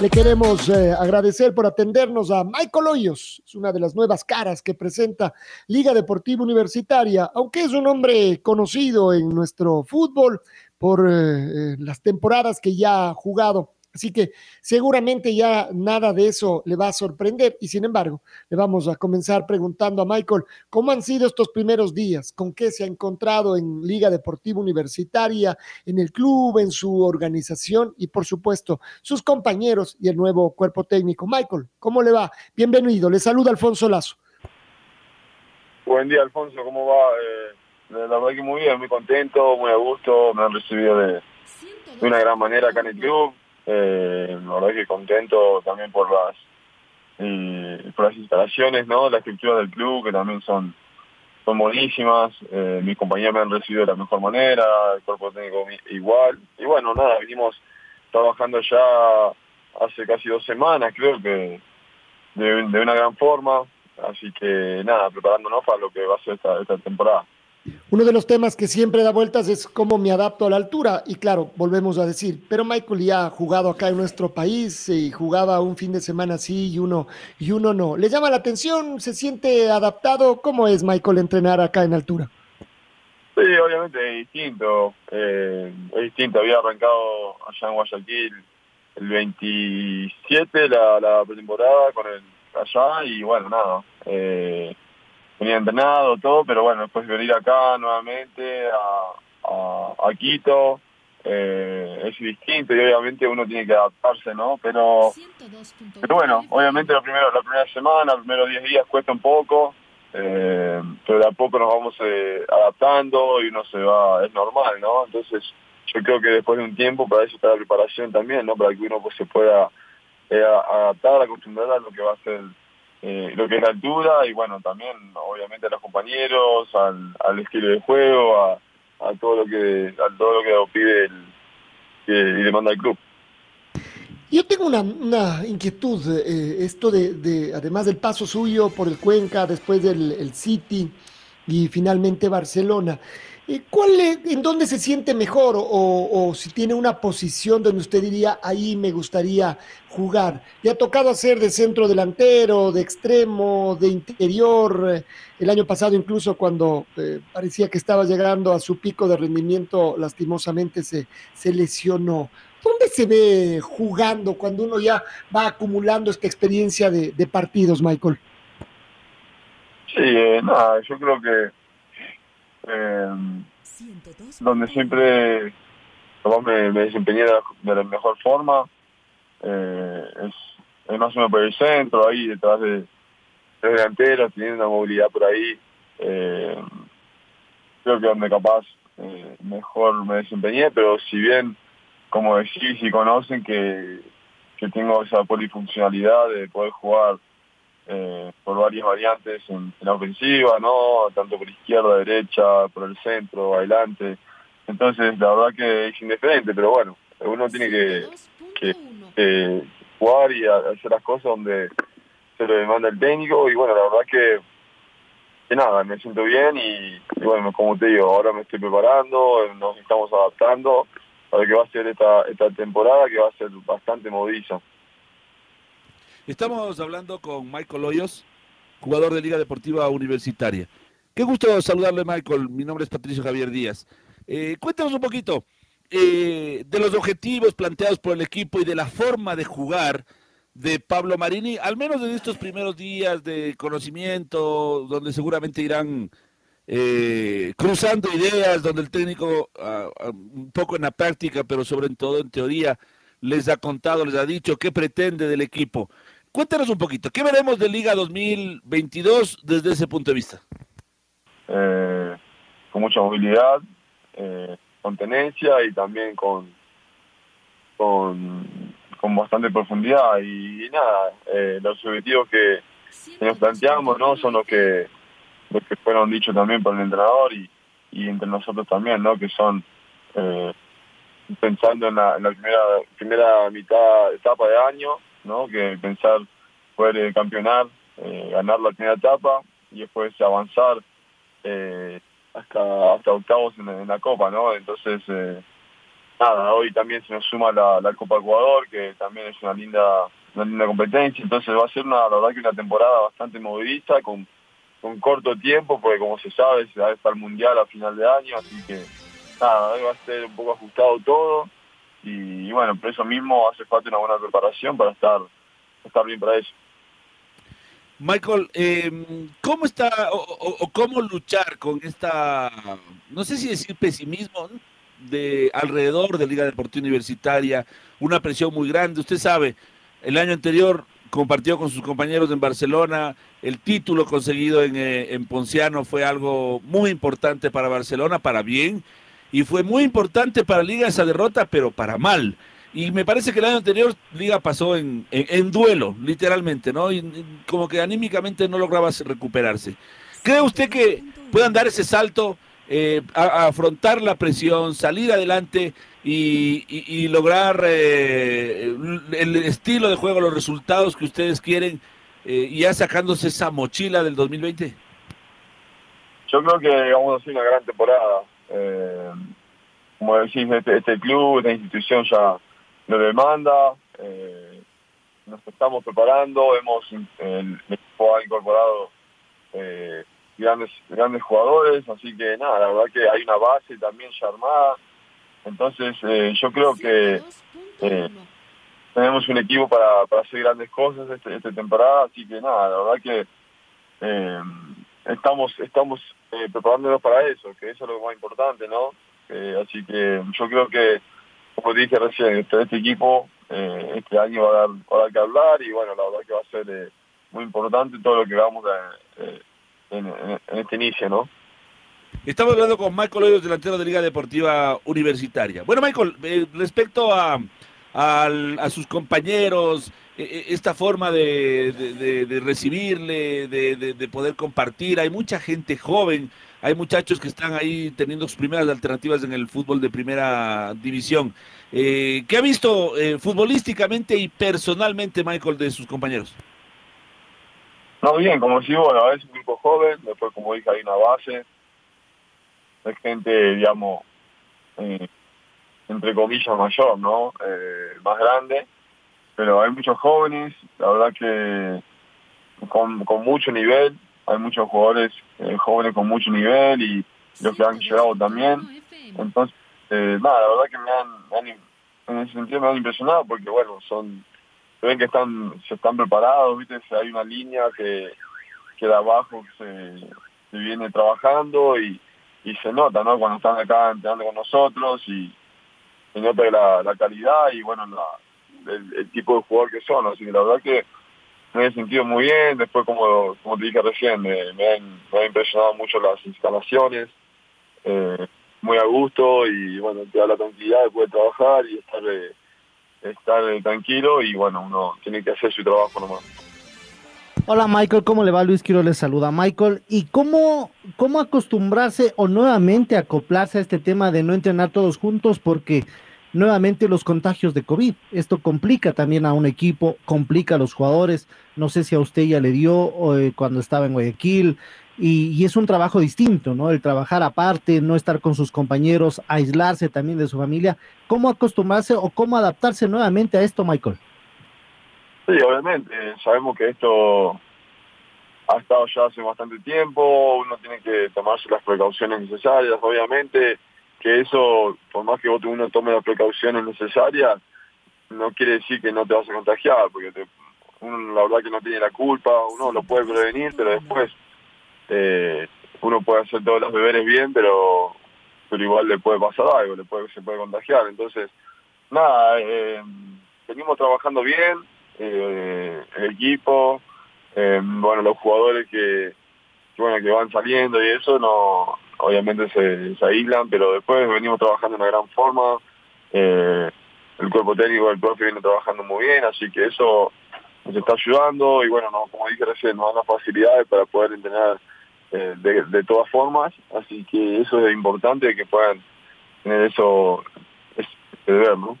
Le queremos eh, agradecer por atendernos a Michael Hoyos, es una de las nuevas caras que presenta Liga Deportiva Universitaria, aunque es un hombre conocido en nuestro fútbol por eh, eh, las temporadas que ya ha jugado Así que seguramente ya nada de eso le va a sorprender y sin embargo le vamos a comenzar preguntando a Michael cómo han sido estos primeros días, con qué se ha encontrado en Liga Deportiva Universitaria, en el club, en su organización y por supuesto sus compañeros y el nuevo cuerpo técnico. Michael, ¿cómo le va? Bienvenido, le saluda Alfonso Lazo. Buen día Alfonso, ¿cómo va? Eh, la verdad que muy bien, muy contento, muy a gusto, me han recibido de, de una gran manera acá en el club eh, la verdad que contento también por las eh, por las instalaciones, ¿no? La estructura del club, que también son, son buenísimas. Eh, mis compañeros me han recibido de la mejor manera, el cuerpo técnico igual. Y bueno, nada, vinimos trabajando ya hace casi dos semanas, creo que de, de una gran forma. Así que nada, preparándonos para lo que va a ser esta, esta temporada. Uno de los temas que siempre da vueltas es cómo me adapto a la altura. Y claro, volvemos a decir, pero Michael ya ha jugado acá en nuestro país y jugaba un fin de semana sí y uno, y uno no. ¿Le llama la atención? ¿Se siente adaptado? ¿Cómo es Michael entrenar acá en altura? Sí, obviamente es distinto. Eh, es distinto. Había arrancado allá en Guayaquil el 27 la, la pretemporada con el allá y bueno, nada. Eh, tenía entrenado, todo, pero bueno, después de venir acá nuevamente a, a, Quito, eh, es distinto y obviamente uno tiene que adaptarse, ¿no? Pero, pero bueno, obviamente la primera, la primera semana, los primeros 10 días cuesta un poco, eh, pero de a poco nos vamos eh, adaptando y uno se va, es normal, ¿no? Entonces yo creo que después de un tiempo para eso está la preparación también, ¿no? Para que uno pues se pueda adaptar, acostumbrar a lo que va a ser eh, lo que es la altura y bueno, también obviamente a los compañeros, al, al estilo de juego, a, todo lo que a todo lo que pide el, y demanda el club. Yo tengo una, una inquietud, eh, esto de, de, además del paso suyo por el Cuenca, después del el City y finalmente Barcelona. Eh, ¿Cuál, ¿En dónde se siente mejor o, si tiene una posición donde usted diría, ahí me gustaría jugar? ¿Le ha tocado hacer de centro delantero, de extremo, de interior? Eh, el año pasado incluso cuando eh, parecía que estaba llegando a su pico de rendimiento, lastimosamente se, se lesionó. ¿Dónde se ve jugando cuando uno ya va acumulando esta experiencia de, partidos, Michael? Sí, nada, yo creo que eh, donde siempre me, me, desempeñé de la, mejor forma. Eh, es, más o menos por el centro, ahí detrás de tres delanteros, teniendo una movilidad por ahí. Eh, creo que donde capaz eh, mejor me desempeñé, pero si bien, como decís, si conocen que, que tengo esa polifuncionalidad de poder jugar eh, por varias variantes en, la ofensiva, ¿no? Tanto por izquierda, derecha, por el centro, adelante. Entonces, la verdad que es indiferente, pero bueno, uno tiene que, que jugar y hacer las cosas donde se lo demanda el técnico y bueno, la verdad que, nada, me siento bien y, bueno, como te digo, ahora me estoy preparando, nos estamos adaptando para que va a ser esta, esta temporada que va a ser bastante moviliza. Estamos hablando con Michael Hoyos, jugador de Liga Deportiva Universitaria. Qué gusto saludarle, Michael. Mi nombre es Patricio Javier Díaz. Eh, cuéntanos un poquito eh, de los objetivos planteados por el equipo y de la forma de jugar de Pablo Marini, al menos en estos primeros días de conocimiento, donde seguramente irán eh, cruzando ideas, donde el técnico, ah, ah, un poco en la práctica, pero sobre todo en teoría, les ha contado, les ha dicho qué pretende del equipo. Cuéntanos un poquito, ¿qué veremos de Liga 2022 desde ese punto de vista? Eh, con mucha movilidad, eh, con tenencia y también con, con, bastante profundidad. Y, nada, eh, los objetivos que, nos planteamos no son los que, los que fueron dichos también por el entrenador y, entre nosotros también, ¿no? que son eh, pensando en la, primera primera mitad etapa de año, ¿no? que pensar poder campeonar, ganar la primera etapa y después avanzar eh, hasta hasta octavos en, la Copa, ¿no? Entonces, eh, nada, hoy también se nos suma la, Copa Ecuador, que también es una linda una linda competencia, entonces va a ser una, la verdad que una temporada bastante movilista, con, con corto tiempo, porque como se sabe, se va a estar Mundial a final de año, así que nada, va a ser un poco ajustado todo, y, bueno, por eso mismo hace falta una buena preparación para estar, estar bien para eso. Michael, eh, ¿cómo está o, cómo luchar con esta, no sé si decir pesimismo, de alrededor de Liga Deportiva Universitaria, una presión muy grande? Usted sabe, el año anterior compartió con sus compañeros en Barcelona, el título conseguido en, eh, en Ponciano fue algo muy importante para Barcelona, para bien, y fue muy importante para Liga esa derrota, pero para mal. Y me parece que el año anterior Liga pasó en, en, duelo, literalmente, ¿no? Y, como que anímicamente no lograba recuperarse. ¿Cree usted que puedan dar ese salto, eh, afrontar la presión, salir adelante y, y, lograr eh, el estilo de juego, los resultados que ustedes quieren, eh, y ya sacándose esa mochila del 2020? Yo creo que vamos a hacer una gran temporada. Como decís, este, este club, esta institución ya lo demanda. Eh, nos estamos preparando, hemos el equipo ha incorporado eh, grandes grandes jugadores, así que nada, la verdad que hay una base también ya armada. Entonces eh, yo creo que tenemos un equipo para, para hacer grandes cosas este, esta temporada, así que nada, la verdad que estamos estamos preparándonos para eso, que eso es lo más importante, ¿no? así que yo creo que como dije recién, este, este equipo eh, este año va a, dar, que hablar y bueno, la verdad que va a ser eh, muy importante todo lo que hagamos eh, en, este inicio, ¿no? Estamos hablando con Michael Hoyos, delantero de Liga Deportiva Universitaria. Bueno, Michael, respecto a, a, sus compañeros, esta forma de, recibirle, de, poder compartir, hay mucha gente joven hay muchachos que están ahí teniendo sus primeras alternativas en el fútbol de primera división. Eh, ¿Qué ha visto eh, futbolísticamente y personalmente, Michael, de sus compañeros? No, bien, como decimos, bueno, es un grupo joven, después, como dije, hay una base de gente, digamos, eh, entre comillas, mayor, ¿no? más grande, pero hay muchos jóvenes, la verdad que con, con mucho nivel, hay muchos jugadores eh, jóvenes con mucho nivel y los que han llegado también. Entonces, eh, nada, la verdad que me han, en ese sentido me han impresionado porque, bueno, son, se ven que están, se están preparados, viste, hay una línea que, que de abajo se, se viene trabajando y, y se nota, ¿no? Cuando están acá entrenando con nosotros y se nota la, calidad y, bueno, la, el, el, tipo de jugador que son. Así que la verdad que me he sentido muy bien, después como, como te dije recién, me, han, impresionado mucho las instalaciones, eh, muy a gusto y bueno, te da la tranquilidad de poder trabajar y estar, eh, estar eh, tranquilo y bueno, uno tiene que hacer su trabajo nomás. Hola Michael, ¿cómo le va? Luis Quiero les saluda Michael. ¿Y cómo, cómo acostumbrarse o nuevamente acoplarse a este tema de no entrenar todos juntos? Porque nuevamente los contagios de COVID. Esto complica también a un equipo, complica a los jugadores. No sé si a usted ya le dio eh, cuando estaba en Guayaquil. Y, es un trabajo distinto, ¿no? El trabajar aparte, no estar con sus compañeros, aislarse también de su familia. ¿Cómo acostumbrarse o cómo adaptarse nuevamente a esto, Michael? Sí, obviamente. Sabemos que esto ha estado ya hace bastante tiempo. Uno tiene que tomarse las precauciones necesarias, obviamente que eso, por más que uno tome las precauciones necesarias, no quiere decir que no te vas a contagiar, porque uno la verdad que no tiene la culpa, uno lo puede prevenir, pero después eh, uno puede hacer todos los deberes bien, pero pero igual le puede pasar algo, le puede, se puede contagiar. Entonces, nada, eh, venimos trabajando bien, eh, el equipo, eh, bueno, los jugadores que, bueno, que van saliendo y eso, no obviamente se, se aíslan, pero después venimos trabajando de una gran forma. Eh, el cuerpo técnico del profe viene trabajando muy bien, así que eso nos está ayudando y bueno, no, como dije recién, nos dan las facilidades para poder entrenar eh, de, todas formas, así que eso es importante que puedan tener eso, ver, ¿no?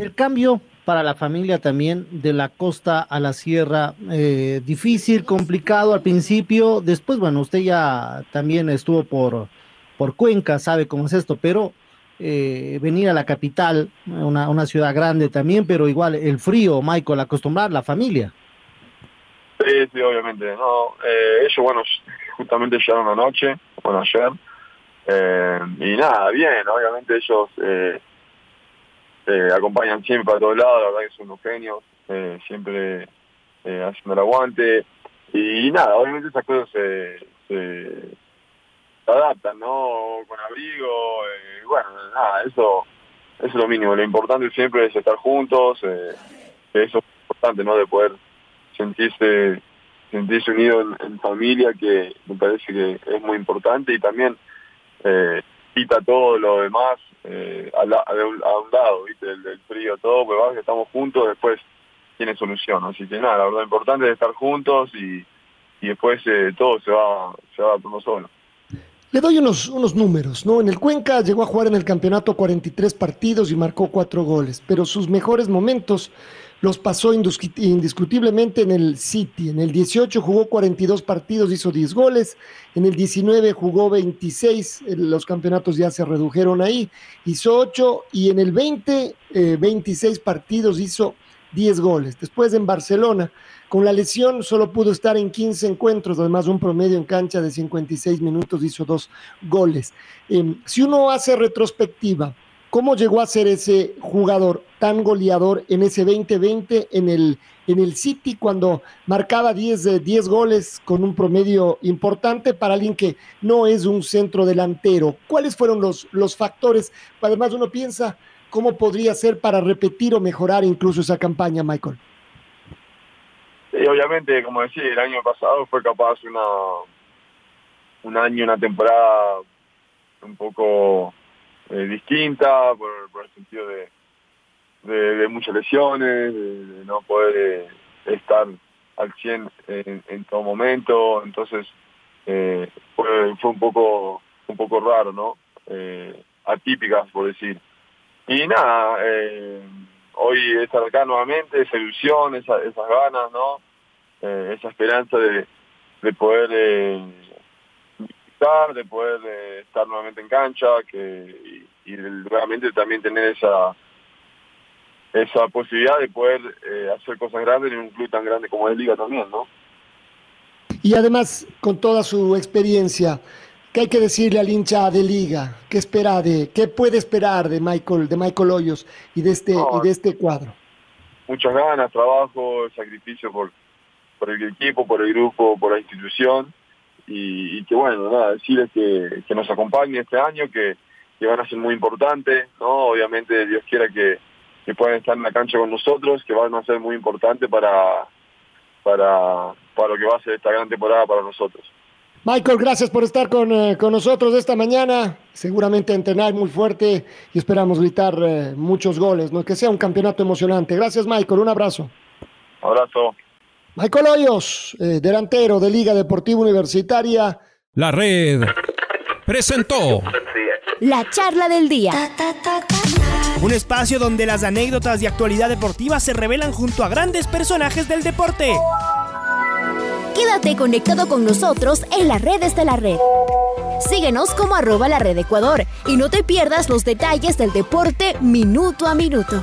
El cambio para la familia también de la costa a la sierra, eh, difícil, complicado al principio, después, bueno, usted ya también estuvo por, por Cuenca, sabe cómo es esto, pero eh, venir a la capital, una, una, ciudad grande también, pero igual el frío, Michael, acostumbrar la familia. Sí, sí, obviamente. No, eh, ellos, bueno, justamente llegaron anoche, bueno, ayer, y nada, bien, obviamente ellos eh, acompañan siempre para todos lados, la verdad que son unos genios, eh, siempre eh, haciendo el aguante. Y, nada, obviamente esas cosas se, se, adaptan, ¿no? Con abrigo, eh, bueno, nada, eso, eso es lo mínimo. Lo importante siempre es estar juntos, eso es importante, ¿no? De poder sentirse sentirse unido en, en, familia, que me parece que es muy importante y también eh, quita todo lo demás eh, a, un, lado, ¿viste? El, frío, todo, pues va, estamos juntos, después tiene solución. Así que nada, lo importante es estar juntos y, y después eh, todo se va, se va por solo. Le doy unos, unos números, ¿no? En el Cuenca llegó a jugar en el campeonato 43 partidos y marcó cuatro goles, pero sus mejores momentos los pasó indiscutiblemente en el City. En el 18 jugó 42 partidos, hizo 10 goles. En el 19 jugó 26, los campeonatos ya se redujeron ahí, hizo 8. Y en el 20, 26 eh, partidos, hizo 10 goles. Después en Barcelona, con la lesión solo pudo estar en 15 encuentros, además un promedio en cancha de 56 minutos, hizo dos goles. Em, si uno hace retrospectiva, ¿Cómo llegó a ser ese jugador tan goleador en ese 2020 en el, en el City cuando marcaba 10, 10 goles con un promedio importante para alguien que no es un centro delantero? ¿Cuáles fueron los, los factores? Además uno piensa cómo podría ser para repetir o mejorar incluso esa campaña, Michael. Sí, obviamente, como decía, el año pasado fue capaz una un año, una temporada un poco eh, distinta por, el sentido de, de, muchas lesiones, de, no poder eh, estar al 100 en, todo momento, entonces eh, fue, fue un poco un poco raro, ¿no? atípicas, por decir. Y nada, hoy estar acá nuevamente, esa ilusión, esas ganas, ¿no? esa esperanza de, de poder de poder estar nuevamente en cancha que, y, realmente también tener esa esa posibilidad de poder eh, hacer cosas grandes en un club tan grande como es Liga también, ¿no? Y además, con toda su experiencia, ¿qué hay que decirle al hincha de Liga? ¿Qué espera de, qué puede esperar de Michael, de Michael Hoyos y de este, y de este cuadro? Muchas ganas, trabajo, sacrificio por, por el equipo, por el grupo, por la institución y, que bueno, nada, decirles que, que nos acompañe este año, que, que, van a ser muy importantes, ¿no? Obviamente Dios quiera que, que puedan estar en la cancha con nosotros, que van a ser muy importantes para, para, para lo que va a ser esta gran temporada para nosotros. Michael, gracias por estar con, eh, con nosotros esta mañana. Seguramente entrenar muy fuerte y esperamos gritar eh, muchos goles, ¿no? que sea un campeonato emocionante. Gracias, Michael. Un abrazo. Abrazo. Michael Hoyos, eh, delantero de Liga Deportiva Universitaria. La red presentó la charla del día. Un espacio donde las anécdotas de actualidad deportiva se revelan junto a grandes personajes del deporte. Quédate conectado con nosotros en las redes de la red. Síguenos como arroba la red Ecuador y no te pierdas los detalles del deporte minuto a minuto.